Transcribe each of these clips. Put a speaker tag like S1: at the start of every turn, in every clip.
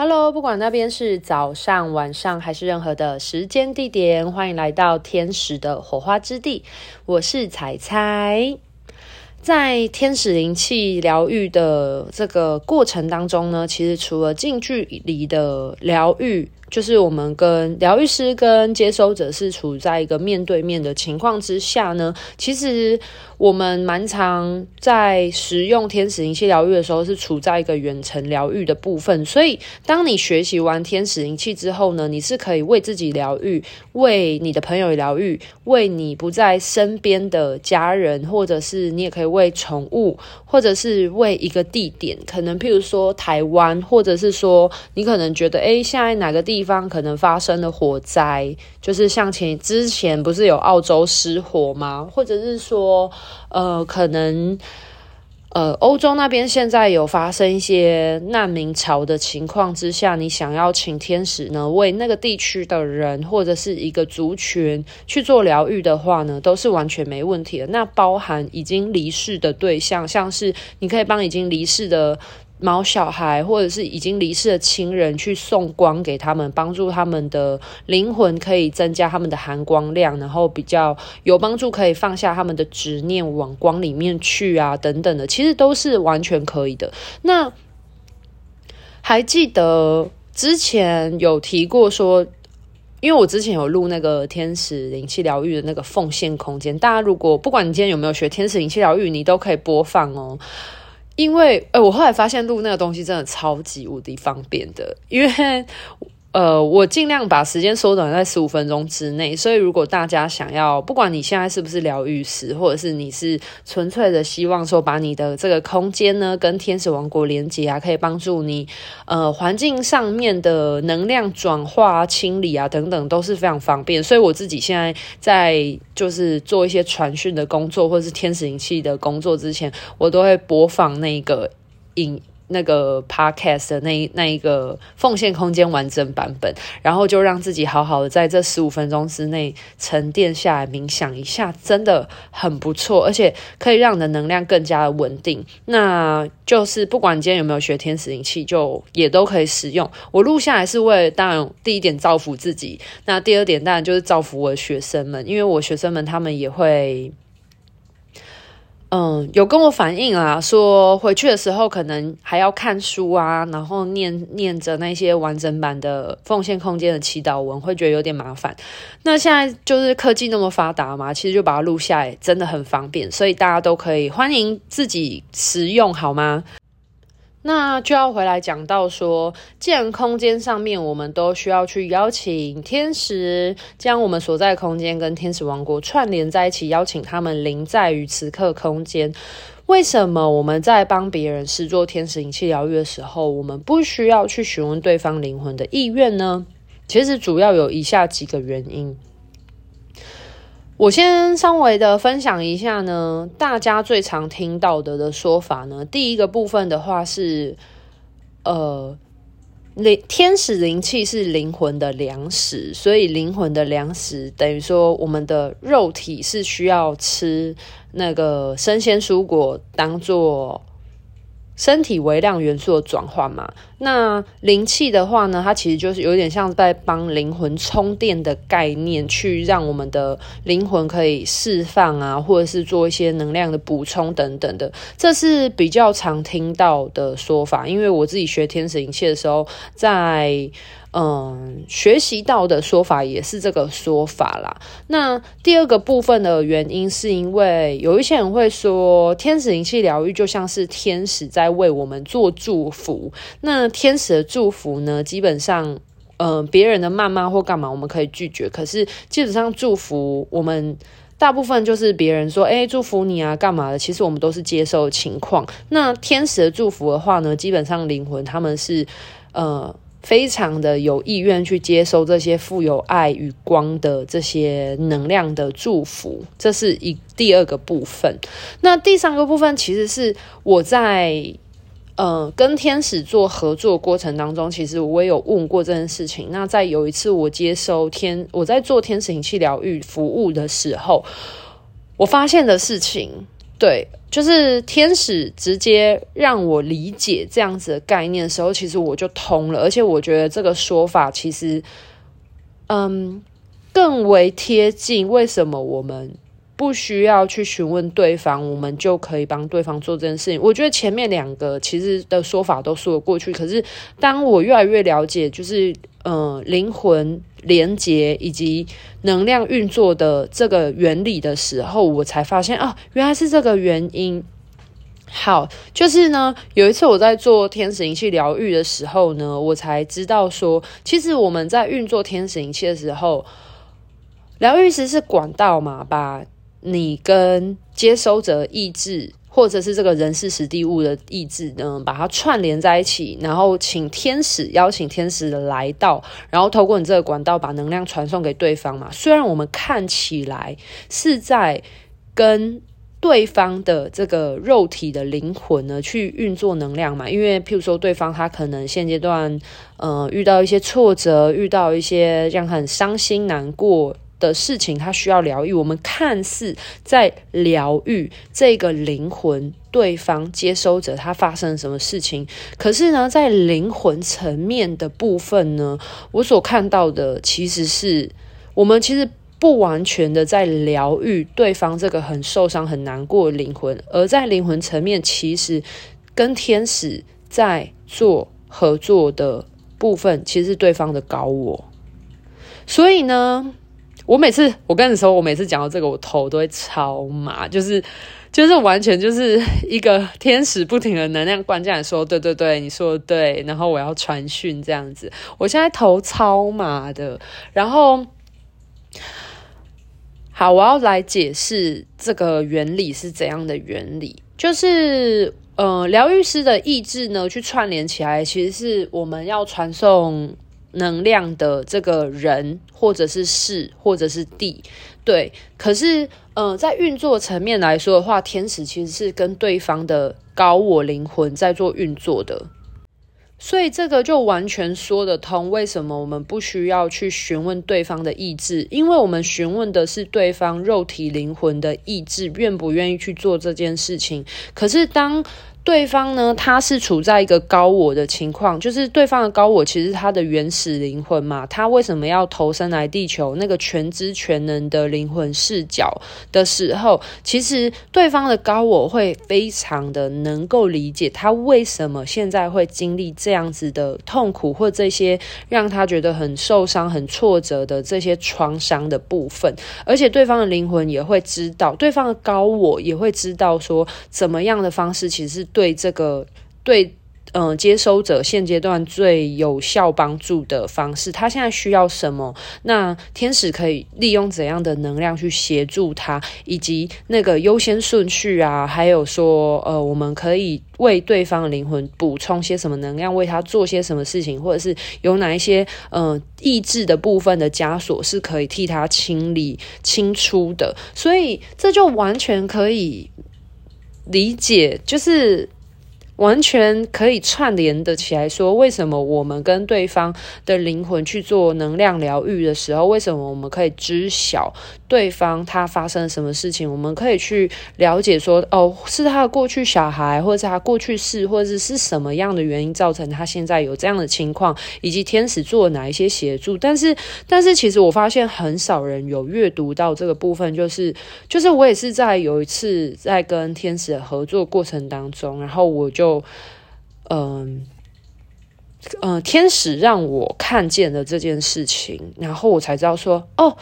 S1: Hello，不管那边是早上、晚上还是任何的时间地点，欢迎来到天使的火花之地。我是彩彩。在天使灵气疗愈的这个过程当中呢，其实除了近距离的疗愈。就是我们跟疗愈师跟接收者是处在一个面对面的情况之下呢，其实我们蛮常在使用天使灵气疗愈的时候是处在一个远程疗愈的部分，所以当你学习完天使灵气之后呢，你是可以为自己疗愈，为你的朋友疗愈，为你不在身边的家人，或者是你也可以为宠物，或者是为一个地点，可能譬如说台湾，或者是说你可能觉得诶，现在哪个地。地方可能发生了火灾，就是像前之前不是有澳洲失火吗？或者是说，呃，可能呃，欧洲那边现在有发生一些难民潮的情况之下，你想要请天使呢，为那个地区的人或者是一个族群去做疗愈的话呢，都是完全没问题的。那包含已经离世的对象，像是你可以帮已经离世的。毛小孩，或者是已经离世的亲人，去送光给他们，帮助他们的灵魂可以增加他们的含光量，然后比较有帮助，可以放下他们的执念，往光里面去啊，等等的，其实都是完全可以的。那还记得之前有提过说，因为我之前有录那个天使灵气疗愈的那个奉献空间，大家如果不管你今天有没有学天使灵气疗愈，你都可以播放哦。因为，哎，我后来发现录那个东西真的超级无敌方便的，因为。呃，我尽量把时间缩短在十五分钟之内，所以如果大家想要，不管你现在是不是疗愈师，或者是你是纯粹的希望说把你的这个空间呢跟天使王国连接啊，可以帮助你呃环境上面的能量转化、清理啊等等都是非常方便。所以我自己现在在就是做一些传讯的工作，或者是天使灵气的工作之前，我都会播放那个影。那个 podcast 的那那一个奉献空间完整版本，然后就让自己好好的在这十五分钟之内沉淀下来，冥想一下，真的很不错，而且可以让你的能量更加的稳定。那就是不管今天有没有学天使灵气，就也都可以使用。我录下来是为了，当然第一点造福自己，那第二点当然就是造福我的学生们，因为我学生们他们也会。嗯，有跟我反映啊，说回去的时候可能还要看书啊，然后念念着那些完整版的奉献空间的祈祷文，会觉得有点麻烦。那现在就是科技那么发达嘛，其实就把它录下来，真的很方便，所以大家都可以欢迎自己使用，好吗？那就要回来讲到说，既然空间上面我们都需要去邀请天使，将我们所在空间跟天使王国串联在一起，邀请他们临在于此刻空间。为什么我们在帮别人施作天使灵气疗愈的时候，我们不需要去询问对方灵魂的意愿呢？其实主要有以下几个原因。我先稍微的分享一下呢，大家最常听到的的说法呢，第一个部分的话是，呃，灵天使灵气是灵魂的粮食，所以灵魂的粮食等于说我们的肉体是需要吃那个生鲜蔬果当做。身体微量元素的转换嘛，那灵气的话呢，它其实就是有点像在帮灵魂充电的概念，去让我们的灵魂可以释放啊，或者是做一些能量的补充等等的，这是比较常听到的说法。因为我自己学天使灵气的时候，在。嗯，学习到的说法也是这个说法啦。那第二个部分的原因，是因为有一些人会说，天使灵气疗愈就像是天使在为我们做祝福。那天使的祝福呢，基本上，嗯，别人的谩骂或干嘛，我们可以拒绝。可是基本上祝福，我们大部分就是别人说，哎，祝福你啊，干嘛的？其实我们都是接受情况。那天使的祝福的话呢，基本上灵魂他们是，呃。非常的有意愿去接收这些富有爱与光的这些能量的祝福，这是一第二个部分。那第三个部分其实是我在呃跟天使做合作过程当中，其实我也有问过这件事情。那在有一次我接收天，我在做天使灵气疗愈服务的时候，我发现的事情对，就是天使直接让我理解这样子的概念的时候，其实我就通了。而且我觉得这个说法其实，嗯，更为贴近为什么我们不需要去询问对方，我们就可以帮对方做这件事情。我觉得前面两个其实的说法都说得过去，可是当我越来越了解，就是嗯，灵魂。连接以及能量运作的这个原理的时候，我才发现啊，原来是这个原因。好，就是呢，有一次我在做天使灵气疗愈的时候呢，我才知道说，其实我们在运作天使灵气的时候，疗愈师是管道嘛，把你跟接收者意志。或者是这个人事时地物的意志呢，把它串联在一起，然后请天使邀请天使的来到，然后透过你这个管道把能量传送给对方嘛。虽然我们看起来是在跟对方的这个肉体的灵魂呢去运作能量嘛，因为譬如说对方他可能现阶段呃遇到一些挫折，遇到一些这样很伤心难过。的事情，它需要疗愈。我们看似在疗愈这个灵魂，对方接收者他发生什么事情？可是呢，在灵魂层面的部分呢，我所看到的其实是我们其实不完全的在疗愈对方这个很受伤、很难过的灵魂，而在灵魂层面，其实跟天使在做合作的部分，其实是对方的高我。所以呢。我每次，我跟你说，我每次讲到这个，我头都会超麻，就是，就是完全就是一个天使不停的能量灌进来，说，对对对，你说的对，然后我要传讯这样子，我现在头超麻的，然后，好，我要来解释这个原理是怎样的原理，就是，呃，疗愈师的意志呢，去串联起来，其实是我们要传送。能量的这个人，或者是事，或者是地，对。可是，嗯、在运作层面来说的话，天使其实是跟对方的高我灵魂在做运作的，所以这个就完全说得通。为什么我们不需要去询问对方的意志？因为我们询问的是对方肉体灵魂的意志，愿不愿意去做这件事情。可是当对方呢，他是处在一个高我的情况，就是对方的高我其实他的原始灵魂嘛。他为什么要投身来地球？那个全知全能的灵魂视角的时候，其实对方的高我会非常的能够理解他为什么现在会经历这样子的痛苦，或这些让他觉得很受伤、很挫折的这些创伤的部分。而且对方的灵魂也会知道，对方的高我也会知道说，怎么样的方式其实。对这个对嗯、接收者现阶段最有效帮助的方式，他现在需要什么？那天使可以利用怎样的能量去协助他，以及那个优先顺序啊，还有说呃，我们可以为对方的灵魂补充些什么能量，为他做些什么事情，或者是有哪一些嗯、意志的部分的枷锁是可以替他清理清出的。所以这就完全可以。理解就是完全可以串联的起来说，为什么我们跟对方的灵魂去做能量疗愈的时候，为什么我们可以知晓对方他发生了什么事情？我们可以去了解说，哦，是他的过去小孩，或者是他过去世，或者是是什么样的原因造成他现在有这样的情况，以及天使做了哪一些协助？但是，但是其实我发现很少人有阅读到这个部分，就是就是我也是在有一次在跟天使合作过程当中，然后我就。嗯嗯、天使让我看见了这件事情，然后我才知道说，哦，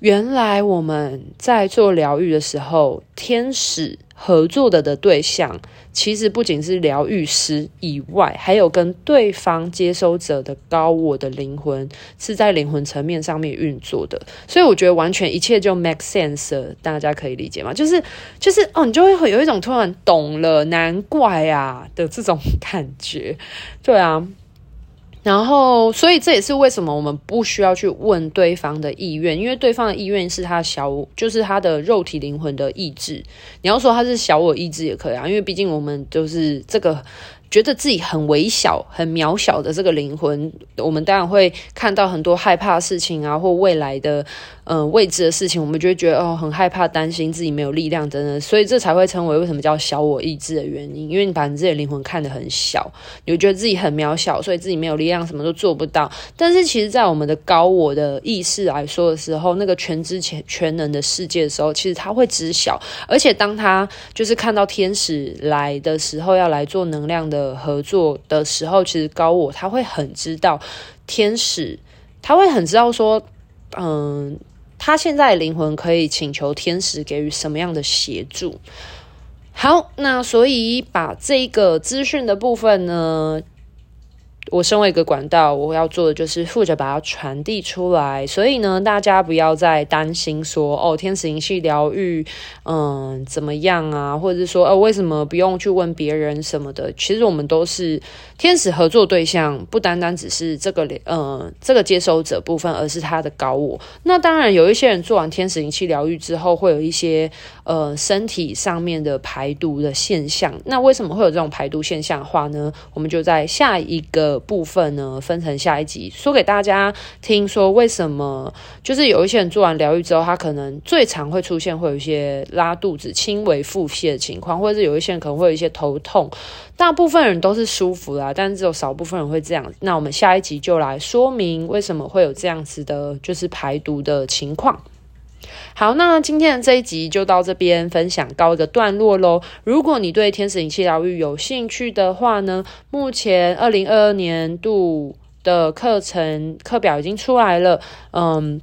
S1: 原来我们在做疗愈的时候，天使。合作的的对象，其实不仅是疗愈师以外，还有跟对方接收者的高我的灵魂是在灵魂层面上面运作的，所以我觉得完全一切就 make sense，大家可以理解吗？就是就是哦，你就会有一种突然懂了，难怪啊的这种感觉，对啊。然后，所以这也是为什么我们不需要去问对方的意愿，因为对方的意愿是他小，就是他的肉体灵魂的意志。你要说他是小我意志也可以啊，因为毕竟我们就是这个觉得自己很微小、很渺小的这个灵魂，我们当然会看到很多害怕的事情啊，或未来的。嗯、未知的事情，我们就会觉得哦，很害怕、担心自己没有力量等等，所以这才会称为为什么叫小我意志的原因。因为你把你自己的灵魂看得很小，你会觉得自己很渺小，所以自己没有力量，什么都做不到。但是其实，在我们的高我的意识来说的时候，那个全知全全能的世界的时候，其实他会知晓。而且当他就是看到天使来的时候，要来做能量的合作的时候，其实高我他会很知道天使，他会很知道说，嗯。他现在灵魂可以请求天使给予什么样的协助？好，那所以把这个资讯的部分呢，我身为一个管道，我要做的就是负责把它传递出来。所以呢，大家不要再担心说哦，天使灵气疗愈，嗯，怎么样啊？或者是说，哦，为什么不用去问别人什么的？其实我们都是天使合作对象，不单单只是这个，嗯，这个接收者部分，而是他的高我。那当然，有一些人做完天使灵气疗愈之后，会有一些呃身体上面的排毒的现象。那为什么会有这种排毒现象的话呢？我们就在下一个。部分呢，分成下一集说给大家听，说为什么就是有一些人做完疗愈之后，他可能最常会出现会有一些拉肚子、轻微腹泻的情况，或者是有一些人可能会有一些头痛，大部分人都是舒服啦，但是只有少部分人会这样。那我们下一集就来说明为什么会有这样子的，就是排毒的情况。好，那今天的这一集就到这边分享告一个段落喽。如果你对天使灵气疗愈有兴趣的话呢，目前二零二二年度的课程课表已经出来了，嗯。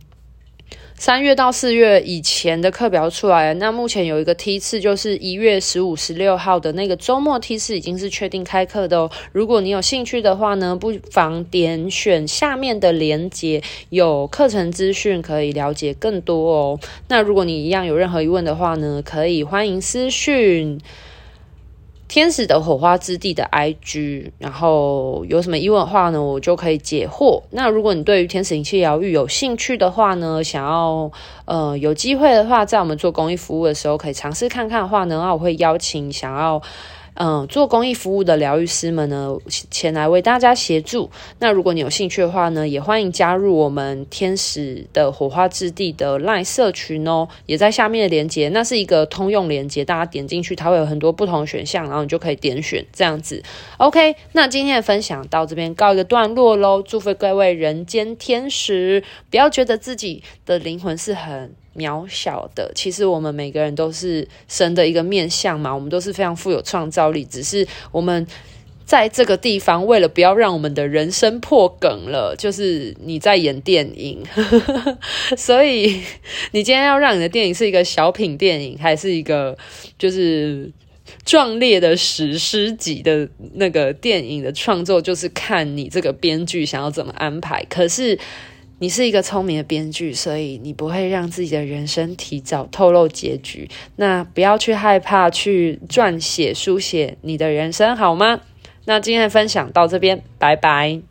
S1: 三月到四月以前的课表出来了，那目前有一个梯次，就是一月十五、十六号的那个周末梯次已经是确定开课的哦。如果你有兴趣的话呢，不妨点选下面的链接，有课程资讯可以了解更多哦。那如果你一样有任何疑问的话呢，可以欢迎私讯。天使的火花之地的 IG，然后有什么疑问的话呢，我就可以解惑。那如果你对于天使灵气疗愈有兴趣的话呢，想要呃有机会的话，在我们做公益服务的时候，可以尝试看看的话呢，那我会邀请想要。嗯，做公益服务的疗愈师们呢，前来为大家协助。那如果你有兴趣的话呢，也欢迎加入我们天使的火花之地的 LINE 社群哦，也在下面的连接。那是一个通用连接，大家点进去，它会有很多不同的选项，然后你就可以点选这样子。OK，那今天的分享到这边告一个段落喽。祝福各位人间天使，不要觉得自己的灵魂是很。渺小的，其实我们每个人都是神的一个面相嘛，我们都是非常富有创造力，只是我们在这个地方，为了不要让我们的人生破梗了，就是你在演电影，所以你今天要让你的电影是一个小品电影，还是一个就是壮烈的史诗级的那个电影的创作，就是看你这个编剧想要怎么安排。可是。你是一个聪明的编剧，所以你不会让自己的人生提早透露结局。那不要去害怕去撰写、书写你的人生，好吗？那今天的分享到这边，拜拜。